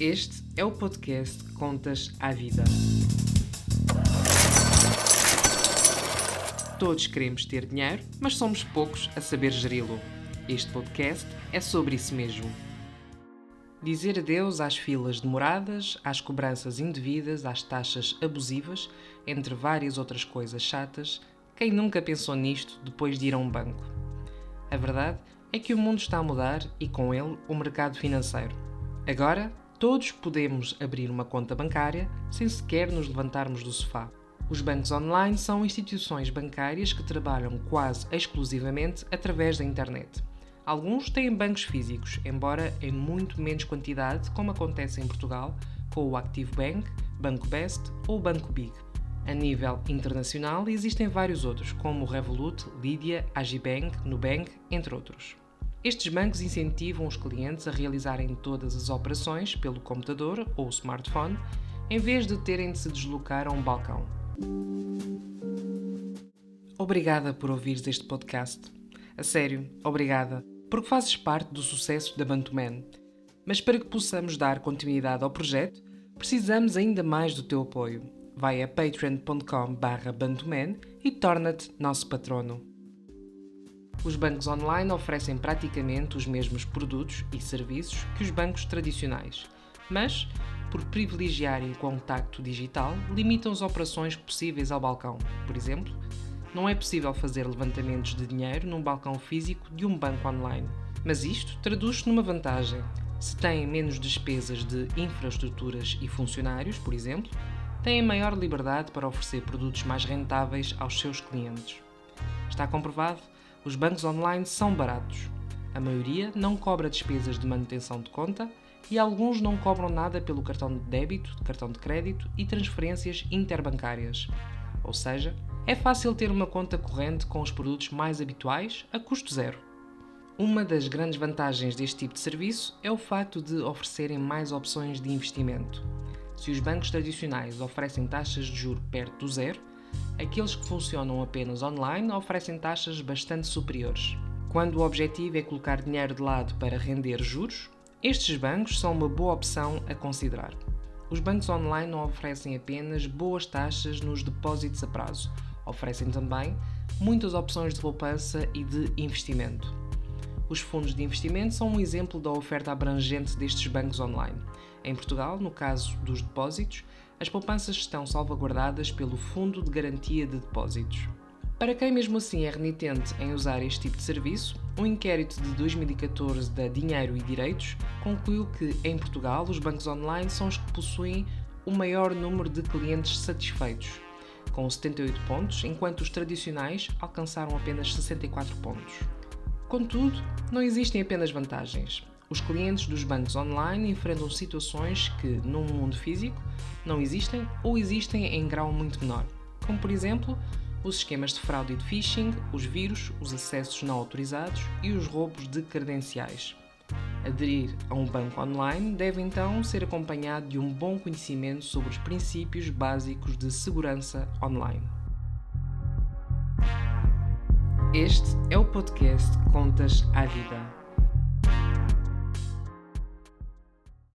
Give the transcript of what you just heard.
Este é o podcast Contas à Vida. Todos queremos ter dinheiro, mas somos poucos a saber geri-lo. Este podcast é sobre isso mesmo. Dizer adeus às filas demoradas, às cobranças indevidas, às taxas abusivas, entre várias outras coisas chatas, quem nunca pensou nisto depois de ir a um banco? A verdade é que o mundo está a mudar e com ele o mercado financeiro. Agora, todos podemos abrir uma conta bancária sem sequer nos levantarmos do sofá. Os bancos online são instituições bancárias que trabalham quase exclusivamente através da internet. Alguns têm bancos físicos, embora em muito menos quantidade, como acontece em Portugal com o Active Bank, Banco Best ou Banco Big. A nível internacional existem vários outros, como o Revolut, Lydia, Agibank, Nubank, entre outros. Estes bancos incentivam os clientes a realizarem todas as operações pelo computador ou smartphone, em vez de terem de se deslocar a um balcão. Obrigada por ouvires este podcast. A sério, obrigada, porque fazes parte do sucesso da Bantuman. Mas para que possamos dar continuidade ao projeto, precisamos ainda mais do teu apoio. Vai a patreon.com bantuman e torna-te nosso patrono. Os bancos online oferecem praticamente os mesmos produtos e serviços que os bancos tradicionais, mas, por privilegiarem o contacto digital, limitam as operações possíveis ao balcão. Por exemplo, não é possível fazer levantamentos de dinheiro num balcão físico de um banco online. Mas isto traduz-se numa vantagem. Se têm menos despesas de infraestruturas e funcionários, por exemplo, têm maior liberdade para oferecer produtos mais rentáveis aos seus clientes. Está comprovado? Os bancos online são baratos. A maioria não cobra despesas de manutenção de conta e alguns não cobram nada pelo cartão de débito, cartão de crédito e transferências interbancárias. Ou seja, é fácil ter uma conta corrente com os produtos mais habituais a custo zero. Uma das grandes vantagens deste tipo de serviço é o facto de oferecerem mais opções de investimento. Se os bancos tradicionais oferecem taxas de juro perto do zero, aqueles que funcionam apenas online oferecem taxas bastante superiores. Quando o objetivo é colocar dinheiro de lado para render juros, estes bancos são uma boa opção a considerar. Os bancos online não oferecem apenas boas taxas nos depósitos a prazo, oferecem também muitas opções de poupança e de investimento. Os fundos de investimento são um exemplo da oferta abrangente destes bancos online. Em Portugal, no caso dos depósitos, as poupanças estão salvaguardadas pelo Fundo de Garantia de Depósitos. Para quem mesmo assim é renitente em usar este tipo de serviço, um inquérito de 2014 da Dinheiro e Direitos concluiu que, em Portugal, os bancos online são os que possuem o maior número de clientes satisfeitos, com 78 pontos, enquanto os tradicionais alcançaram apenas 64 pontos. Contudo, não existem apenas vantagens. Os clientes dos bancos online enfrentam situações que, num mundo físico, não existem ou existem em grau muito menor, como por exemplo os esquemas de fraude e de phishing, os vírus, os acessos não autorizados e os roubos de credenciais. Aderir a um banco online deve então ser acompanhado de um bom conhecimento sobre os princípios básicos de segurança online. Este é o podcast Contas à Vida